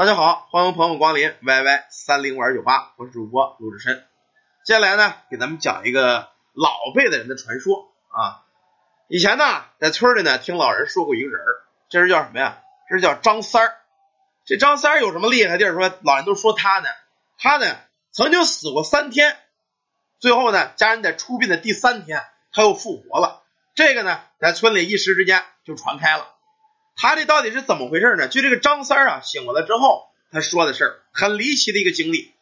大家好，欢迎朋友光临 YY 三零五二九八，我是主播鲁智深。接下来呢，给咱们讲一个老辈的人的传说啊。以前呢，在村里呢，听老人说过一个人儿，这人叫什么呀？这是叫张三儿。这张三儿有什么厉害地儿？说老人都说他呢，他呢曾经死过三天，最后呢，家人在出殡的第三天，他又复活了。这个呢，在村里一时之间就传开了。他这到底是怎么回事呢？就这个张三啊，醒过来之后，他说的事儿很离奇的一个经历。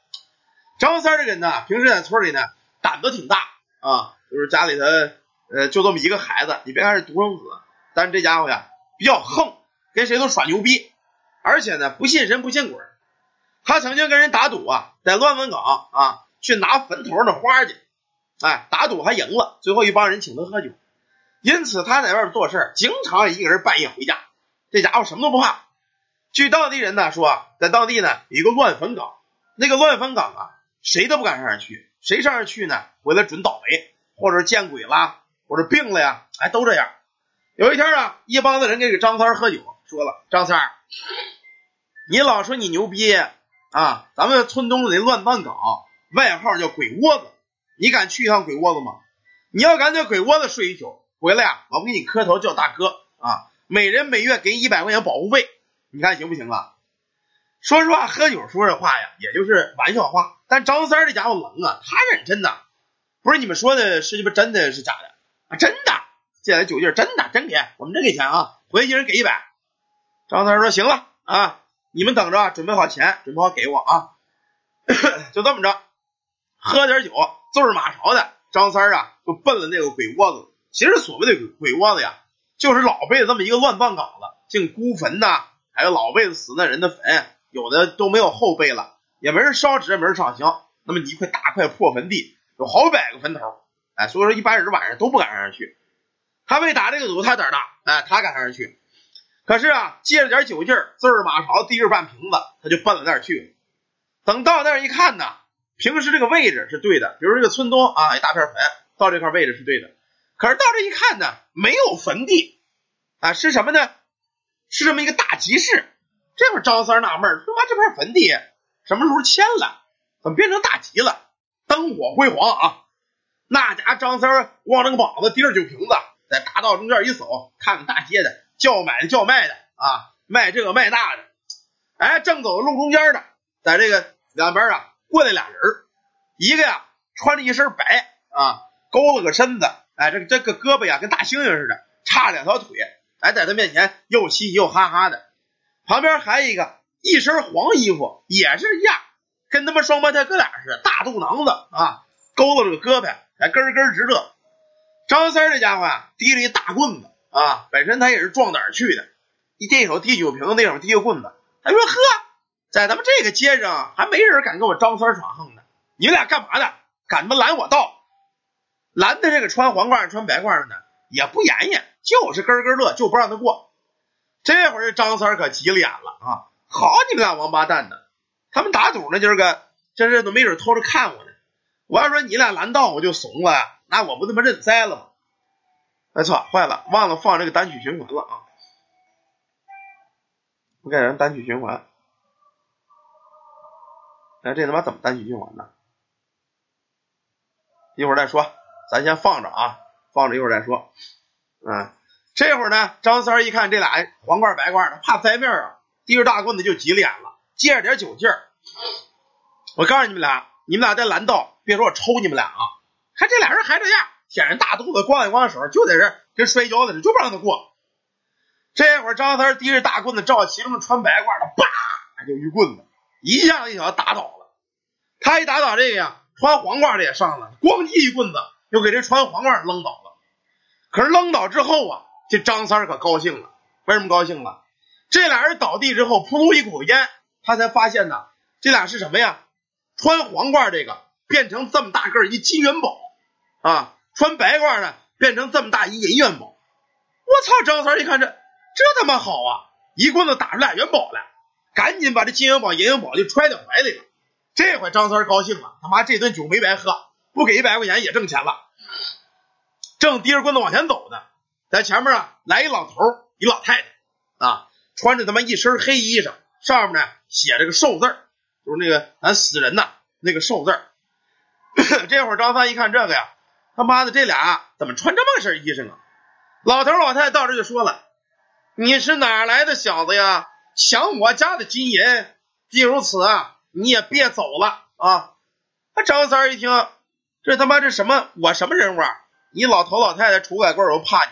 张三这个人呢，平时在村里呢，胆子挺大啊，就是家里头呃就这么一个孩子，你别看是独生子，但是这家伙呀比较横，跟谁都耍牛逼，而且呢不信神不信鬼。他曾经跟人打赌啊，在乱坟岗啊去拿坟头的花去，哎，打赌还赢了，最后一帮人请他喝酒，因此他在外边做事经常一个人半夜回家。这家伙什么都不怕。据当地人呢说，在当地呢有一个乱坟岗，那个乱坟岗啊，谁都不敢上那去，谁上那去呢，回来准倒霉，或者见鬼啦，或者病了呀，哎，都这样。有一天啊，一帮子人给张三喝酒，说了：“张三，你老说你牛逼啊，咱们村东的乱坟岗，外号叫鬼窝子，你敢去一趟鬼窝子吗？你要敢在鬼窝子睡一宿，回来呀，我给你磕头叫大哥啊。”每人每月给一百块钱保护费，你看行不行啊？说实话，喝酒说这话呀，也就是玩笑话。但张三这家伙冷啊，他认真的，不是你们说的是鸡巴真的是假的啊？真的，借来酒劲真的真给，我们真给钱啊，回去一人给一百。张三说行了啊，你们等着，准备好钱，准备好给我啊。就这么着，喝点酒，揍着马勺的张三啊，就奔了那个鬼窝子。其实所谓的鬼窝子呀。就是老辈子这么一个乱葬岗子，进孤坟呐，还有老辈子死那人的坟，有的都没有后辈了，也没人烧纸，也没人上香，那么你一块大块破坟地，有好百个坟头，哎，所以说一般人晚上都不敢上去。他为打这个赌，他胆大，哎，他敢上去。可是啊，借着点酒劲儿，自儿马勺，提着半瓶子，他就奔了那儿去。等到那儿一看呢，平时这个位置是对的，比如这个村东啊，一大片坟，到这块位置是对的。可是到这一看呢，没有坟地啊，是什么呢？是这么一个大集市。这会儿张三纳闷说：“妈，这片坟地什么时候迁了？怎么变成大集了？灯火辉煌啊！”那家张三光着个膀子，提着酒瓶子，在大道中间一走，看看大街的，叫买的叫卖的啊，卖这个卖那的。哎，正走路中间的，在这个两边啊，过来俩人一个呀穿着一身白啊，勾了个身子。哎，这个这个胳膊呀，跟大猩猩似的，差两条腿。哎，在他面前又嘻嘻又哈哈的。旁边还有一个一身黄衣服，也是一样，跟他妈双胞胎哥俩似的，大肚囊子啊，勾着这个胳膊，还咯咯直乐。张三这家伙啊，提了一大棍子啊，本身他也是壮胆去的，一这手提酒瓶子，那手提个棍子。他说：“呵，在咱们这个街上，还没人敢跟我张三耍横呢。你们俩干嘛的？敢他妈拦我道？”拦的这个穿黄褂穿白褂的呢，也不言言，就是咯咯乐，就不让他过。这会儿张三可急了眼了啊！好你们俩王八蛋的，他们打赌呢，今儿个这这都没准偷着看我呢。我要说你俩拦道我就怂了，那我不他妈认栽了吗？哎操，坏了，忘了放这个单曲循环了啊！我给人单曲循环。哎，这他妈怎么单曲循环呢？一会儿再说。咱先放着啊，放着一会儿再说。啊，这会儿呢，张三一看这俩黄褂白褂的，怕栽面啊，提着大棍子就急脸了，借着点酒劲儿。我告诉你们俩，你们俩在拦道，别说我抽你们俩啊！看这俩人还这样，舔着大肚子，光一光手，就在这跟摔跤似的，就不让他过。这会儿张三提着大棍子，照其中穿白褂的，叭就一棍子，一下一脚打倒了。他一打倒这个呀，穿黄褂的也上了，咣叽一棍子。又给这穿黄褂扔倒了，可是扔倒之后啊，这张三可高兴了。为什么高兴了？这俩人倒地之后，扑噜一口烟，他才发现呢，这俩是什么呀？穿黄褂这个变成这么大个一金元宝啊，穿白褂呢变成这么大一银元宝。我操！张三一看这这他妈好啊，一棍子打出俩元宝来，赶紧把这金元宝、银元宝就揣在怀里了。这回张三高兴了，他妈这顿酒没白喝。不给一百块钱也挣钱了，正提着棍子往前走呢，在前面啊来一老头一老太太啊，穿着他妈一身黑衣裳，上面呢写着个寿字，就是那个咱死人呐那个寿字。这会儿张三一看这个呀，他妈的这俩怎么穿这么身衣裳啊？老头老太太到这就说了：“你是哪来的小子呀？抢我家的金银！既如此啊，你也别走了啊！”那张三一听，这他妈这什么？我什么人物啊？你老头老太太杵拐棍儿，我怕你。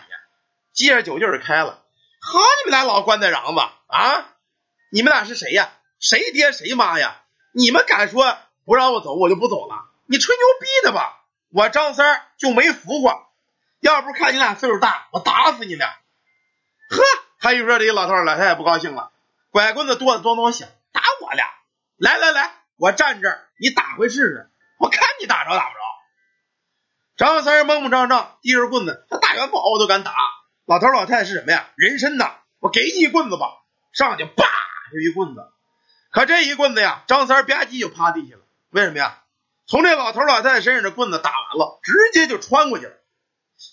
接着酒劲儿开了，好你们俩老棺材瓤子啊！你们俩是谁呀？谁爹谁妈呀？你们敢说不让我走，我就不走了？你吹牛逼的吧？我张三就没服过，要不看你俩岁数大，我打死你俩！呵，还一说这老头老太太不高兴了，拐棍子哆哆哆响，打我俩！来来来，我站这儿，你打回试试，我看你打着打着。张三儿蒙蒙张张提着棍子，他大元宝我都敢打。老头老太太是什么呀？人参呐！我给你一棍子吧，上去叭就一棍子。可这一棍子呀，张三吧唧就趴地下了。为什么呀？从这老头老太太身上的棍子打完了，直接就穿过去了。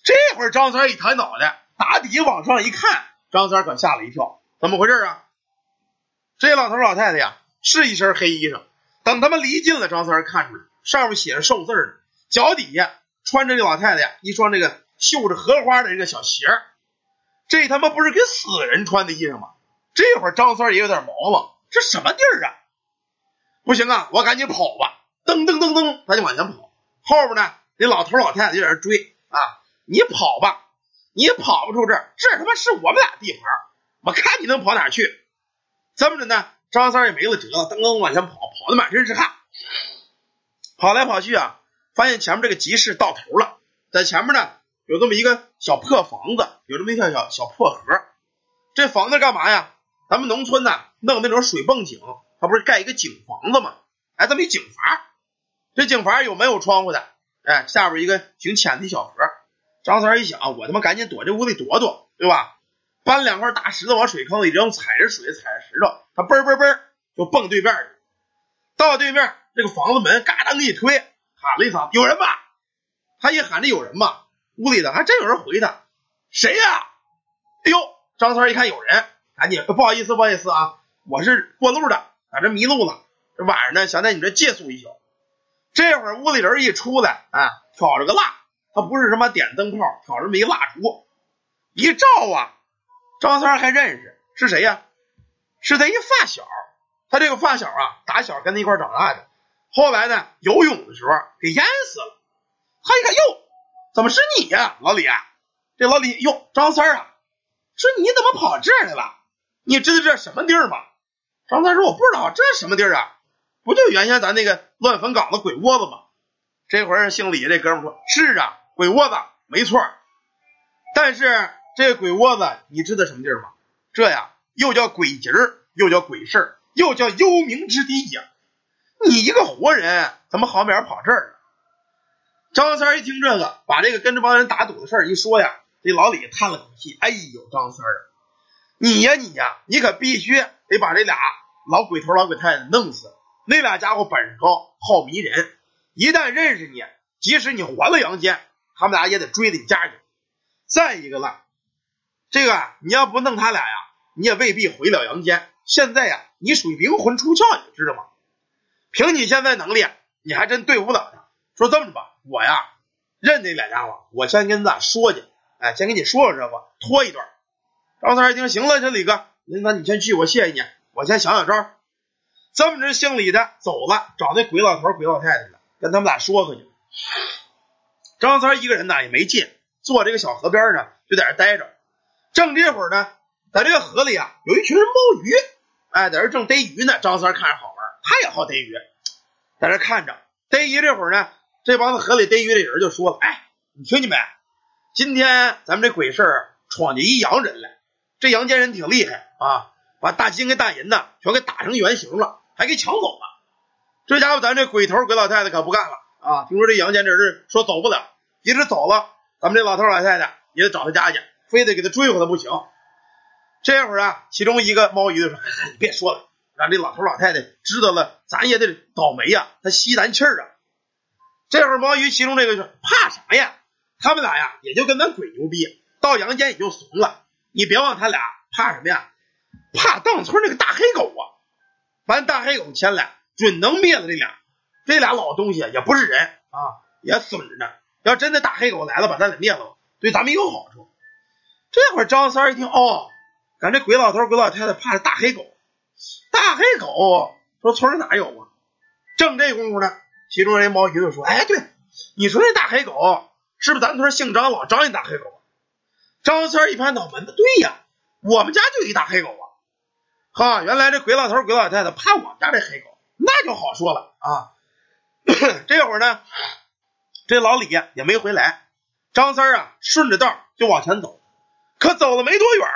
这会儿张三一抬脑袋，打底往上一看，张三可吓了一跳，怎么回事啊？这老头老太太呀，是一身黑衣裳。等他们离近了，张三看出来，上面写着寿字呢，脚底下穿着这老太太呀一双这个绣着荷花的这个小鞋。这他妈不是给死人穿的衣裳吗？这会儿张三也有点毛了，这什么地儿啊？不行啊，我赶紧跑吧！噔噔噔噔，他就往前跑。后边呢，那老头老太太就在那追啊！你跑吧，你跑不出这儿，这他妈是我们俩地盘，我看你能跑哪去？这么着呢，张三也没了辙了，噔噔往前跑，跑的满身是汗。跑来跑去啊，发现前面这个集市到头了，在前面呢。有这么一个小破房子，有这么一条小小破河。这房子干嘛呀？咱们农村呢，弄那种水泵井，它不是盖一个井房子吗？哎，这么一井房，这井房有没有窗户的？哎，下边一个挺浅的小河。张三一想，我他妈赶紧躲这屋里躲躲，对吧？搬两块大石头往水坑里扔，踩着水，踩着石头，他嘣嘣嘣就蹦对面去。到对面，这个房子门嘎当一推，喊了一声：“有人吧？”他一喊这有人吧。屋里的还真有人回他，谁呀？哎呦，张三一看有人，赶紧不好意思，不好意思啊，我是过路的，在这迷路了，这晚上呢想在你这借宿一宿。这会儿屋里人一出来啊，挑着个蜡，他不是什么点灯泡，挑着没蜡烛，一照啊，张三还认识是谁呀？是他一发小，他这个发小啊，打小跟他一块长大的，后来呢游泳的时候给淹死了。他一看哟。怎么是你呀，老李啊？这老李哟，张三啊，说你怎么跑这儿来了？你知道这什么地儿吗？张三说我不知道，这什么地儿啊？不就原先咱那个乱坟岗子鬼窝子吗？这会儿姓李这哥们说：“是啊，鬼窝子没错。但是这鬼窝子你知道什么地儿吗？这呀又叫鬼节儿，又叫鬼事儿，又叫幽冥之地呀。你一个活人怎么好面跑这儿？”张三一听这个，把这个跟这帮人打赌的事儿一说呀，这老李叹了口气：“哎呦，张三儿，你呀你呀，你可必须得把这俩老鬼头老鬼太太弄死。那俩家伙本事高，好迷人，一旦认识你，即使你还了阳间，他们俩也得追着你家去。再一个了，这个你要不弄他俩呀，你也未必回了阳间。现在呀，你属于灵魂出窍，你知道吗？凭你现在能力，你还真对付不了他。说这么着吧。”我呀，认这俩家伙，我先跟咱说去，哎，先跟你说说这个，拖一段。张三一听，行了，这李哥，那你先去，我谢谢你，我先想想招。这么着，姓李的走了，找那鬼老头、鬼老太太了，跟他们俩说说去。张三一个人呢也没进，坐这个小河边呢，就在这待着。正这会儿呢，在这个河里啊，有一群人摸鱼，哎，在这正逮鱼呢。张三看着好，他也好逮鱼，在这看着。逮鱼这会儿呢。这帮子河里逮鱼的人就说了：“哎，你听见没？今天咱们这鬼事闯进一洋人来，这洋间人挺厉害啊，把大金跟大银呢全给打成原形了，还给抢走了。这家伙咱这鬼头鬼老太太可不干了啊！听说这洋间这人说走不了，即使走了，咱们这老头老太太也得找他家去，非得给他追回来不行。这会儿啊，其中一个猫鱼的说：‘你别说了，让这老头老太太知道了，咱也得倒霉呀，他吸咱气儿啊。’”这会儿毛鱼其中这个是怕什么呀？他们俩呀也就跟咱鬼牛逼，到阳间也就怂了。你别忘他俩怕什么呀？怕当村那个大黑狗啊！完大黑狗前来，准能灭了这俩。这俩老东西也不是人啊，也损着呢。要真的大黑狗来了，把咱俩灭了，对咱们有好处。这会儿张三一听，哦，赶这鬼老头、鬼老太太怕是大黑狗。大黑狗说村里哪有啊？正这功夫呢，其中人毛鱼就说：“哎，对，你说那大黑狗是不是咱村姓张老张一大黑狗？”张三一拍脑门子，对呀，我们家就一大黑狗啊！哈，原来这鬼老头、鬼老太太怕我们家这黑狗，那就好说了啊。这会儿呢，这老李也没回来。张三啊，顺着道就往前走，可走了没多远，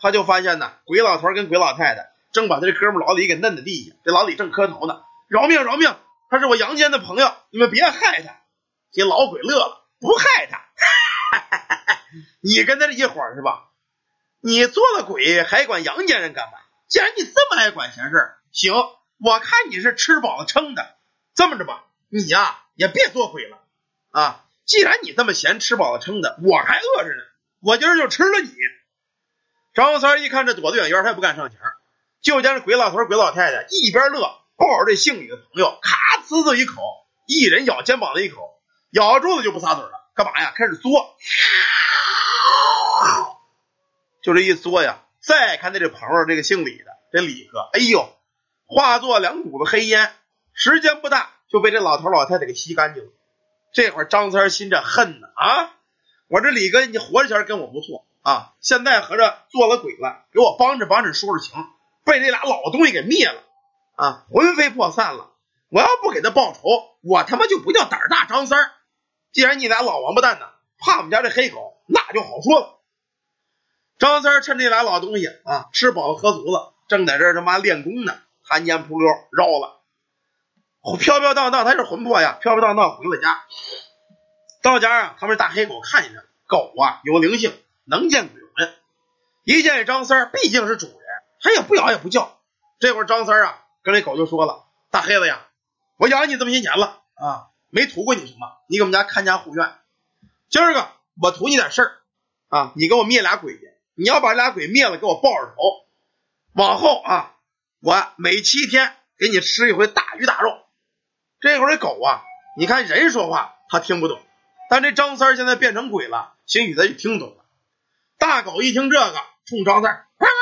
他就发现呢，鬼老头跟鬼老太太正把他这哥们老李给摁在地下。这老李正磕头呢，饶命饶命，他是我杨坚的朋友，你们别害他。这老鬼乐了，不害他，你跟他这一伙是吧？你做了鬼还管杨家人干嘛？既然你这么爱管闲事，行，我看你是吃饱了撑的。这么着吧，你呀也别做鬼了啊！既然你这么闲，吃饱了撑的，我还饿着呢，我今儿就吃了你。张三一看这躲得远远，他也不敢上前，就见这鬼老头、鬼老太太一边乐，抱着这姓李的朋友，咔呲呲一口，一人咬肩膀的一口，咬住了就不撒嘴了，干嘛呀？开始嘬，就这一嘬呀。再看那这朋友，这个姓李的，这李哥，哎呦，化作两股子黑烟。时间不大，就被这老头老太太给吸干净了。这会儿张三心着恨呢啊！我这李哥，你活着前跟我不错啊，现在合着做了鬼了，给我帮着帮着说说情，被这俩老东西给灭了啊，魂飞魄散了。我要不给他报仇，我他妈就不叫胆大张三。既然你俩老王八蛋呢，怕我们家这黑狗，那就好说了。张三趁这俩老东西啊吃饱了喝足了，正在这他妈练功呢，弹烟扑溜绕了。飘飘荡荡，他是魂魄呀！飘飘荡荡回了家。到家啊，他们大黑狗看见了，狗啊有灵性，能见鬼魂。一见张三，毕竟是主人，他也不咬也不叫。这会儿张三啊，跟这狗就说了：“大黑子呀，我养你这么些年了啊，没图过你什么，你给我们家看家护院。今儿个我图你点事儿啊，你给我灭俩鬼去。你要把俩鬼灭了，给我报着头。往后啊，我每七天给你吃一回大鱼大肉。”这会儿这狗啊，你看人说话他听不懂，但这张三现在变成鬼了，兴许他就听懂了。大狗一听这个，冲张三汪汪汪汪汪汪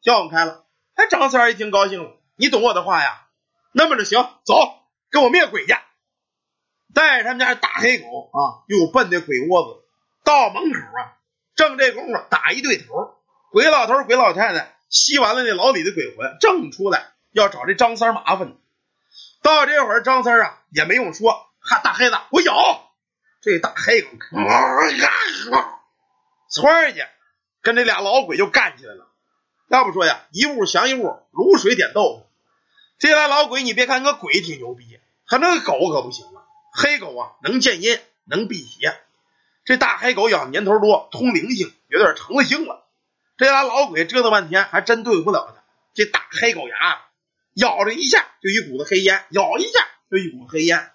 汪叫唤开了。哎，张三一听高兴了，你懂我的话呀？那么着行，走，跟我灭鬼去。带着他们家大黑狗啊，又奔那鬼窝子。到门口啊，正这功夫打一对头，鬼老头、鬼老太太吸完了那老李的鬼魂，正出来要找这张三麻烦呢。到这会儿，张三啊也没用说，哈大黑子，我咬这大黑狗，窜去跟这俩老鬼就干起来了。要不说呀，一物降一物，卤水点豆腐。这俩老鬼，你别看个鬼挺牛逼，他那个狗可不行了。黑狗啊，能见阴，能辟邪。这大黑狗养年头多，通灵性，有点成了性了。这俩老鬼折腾半天，还真对付不了他。这大黑狗牙。咬着一下就一股子黑烟，咬一下就一股黑烟，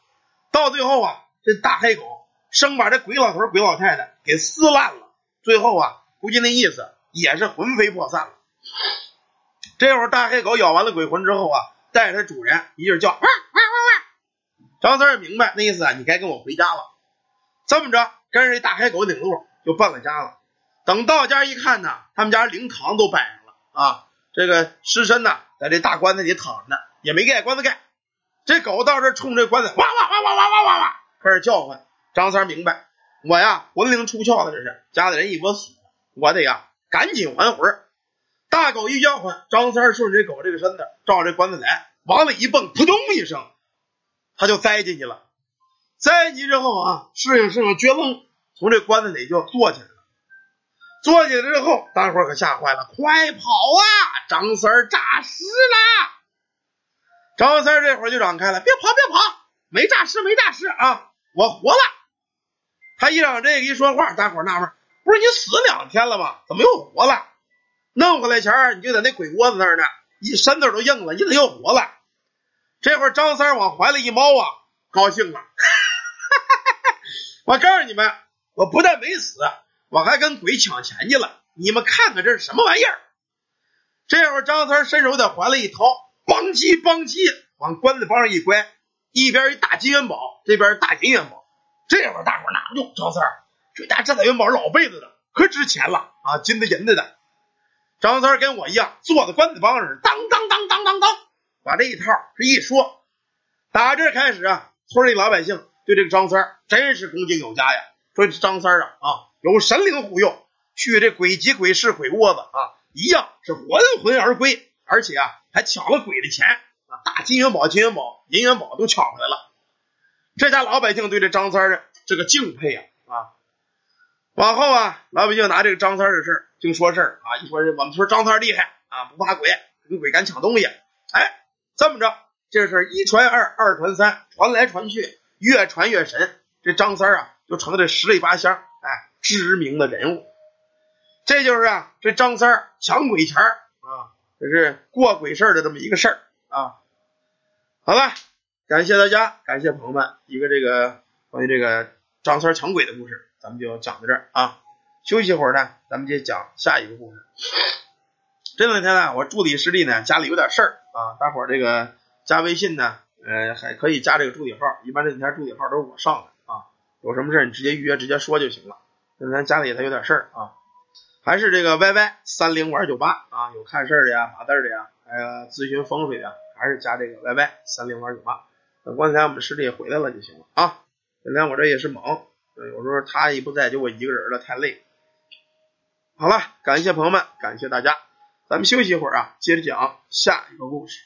到最后啊，这大黑狗生把这鬼老头、鬼老太太给撕烂了。最后啊，估计那意思也是魂飞魄散了。这会儿大黑狗咬完了鬼魂之后啊，带着它主人一劲叫，汪汪汪汪！张三也明白那意思啊，你该跟我回家了。这么着，跟着这大黑狗领路就奔了家了。等到家一看呢，他们家灵堂都摆上了啊，这个尸身呢。在这大棺材里躺着呢，也没盖棺材盖。这狗到这冲这棺材，哇哇哇哇哇哇哇哇，开始叫唤。张三明白，我呀魂灵出窍了，这是家里人一窝死，我得呀赶紧还魂。大狗一叫唤，张三顺着这狗这个身子，照这棺材来，往里一蹦，扑通一声，他就栽进去了。栽进去之后啊，适应适应，撅楞从这棺材里就坐起来了。坐起来之后，大伙可吓坏了，快跑啊！张三诈尸了！张三这会儿就嚷开了：“别跑，别跑，没诈尸，没诈尸啊，我活了！”他一嚷这个一说话，大伙纳闷：不是你死两天了吗？怎么又活了？弄回来前你就在那鬼窝子那儿呢，一身子都硬了，你怎么又活了？这会儿张三往怀里一猫啊，高兴了，哈哈哈哈我告诉你们，我不但没死。我还跟鬼抢钱去了，你们看看这是什么玩意儿？这会儿张三伸手在怀里一掏，邦叽邦叽往棺材帮上一拐，一边一大金元宝，这边大银元宝。这会儿大伙儿拿哟，张三这家这大元宝老辈子的，可值钱了啊，金的银的的。张三跟我一样坐在棺材帮上，当当当当当当，把这一套这一说，打这开始啊，村里老百姓对这个张三真是恭敬有加呀。说这张三啊啊，有神灵护佑，去这鬼集鬼市鬼窝子啊，一样是还魂而归，而且啊还抢了鬼的钱啊，大金元宝、金元宝、银元宝都抢回来了。这家老百姓对这张三的这个敬佩呀啊，往后啊，老百姓拿这个张三的事儿净说事儿啊，一说这我们村张三厉害啊，不怕鬼，跟鬼敢抢东西。哎，这么着，这是一传二，二传三，传来传去，越传越神。这张三啊。就成了这十里八乡哎知名的人物，这就是啊这张三抢鬼钱啊，这是过鬼事的这么一个事儿啊。好了，感谢大家，感谢朋友们，一个这个关于这个张三抢鬼的故事，咱们就讲到这儿啊。休息一会儿呢，咱们接着讲下一个故事。这两天呢，我助理师弟呢家里有点事儿啊，大伙儿这个加微信呢，呃还可以加这个助理号，一般这几天助理号都是我上的啊。有什么事你直接预约，直接说就行了。那咱家里他有点事儿啊，还是这个 Y Y 三零五二九八啊，有看事儿的呀、码字的呀，还有咨询风水的，还是加这个 Y Y 三零五二九八。等刚才我们师弟回来了就行了啊。今天我这也是忙，对有时候他一不在，就我一个人了，太累。好了，感谢朋友们，感谢大家，咱们休息一会儿啊，接着讲下一个故事。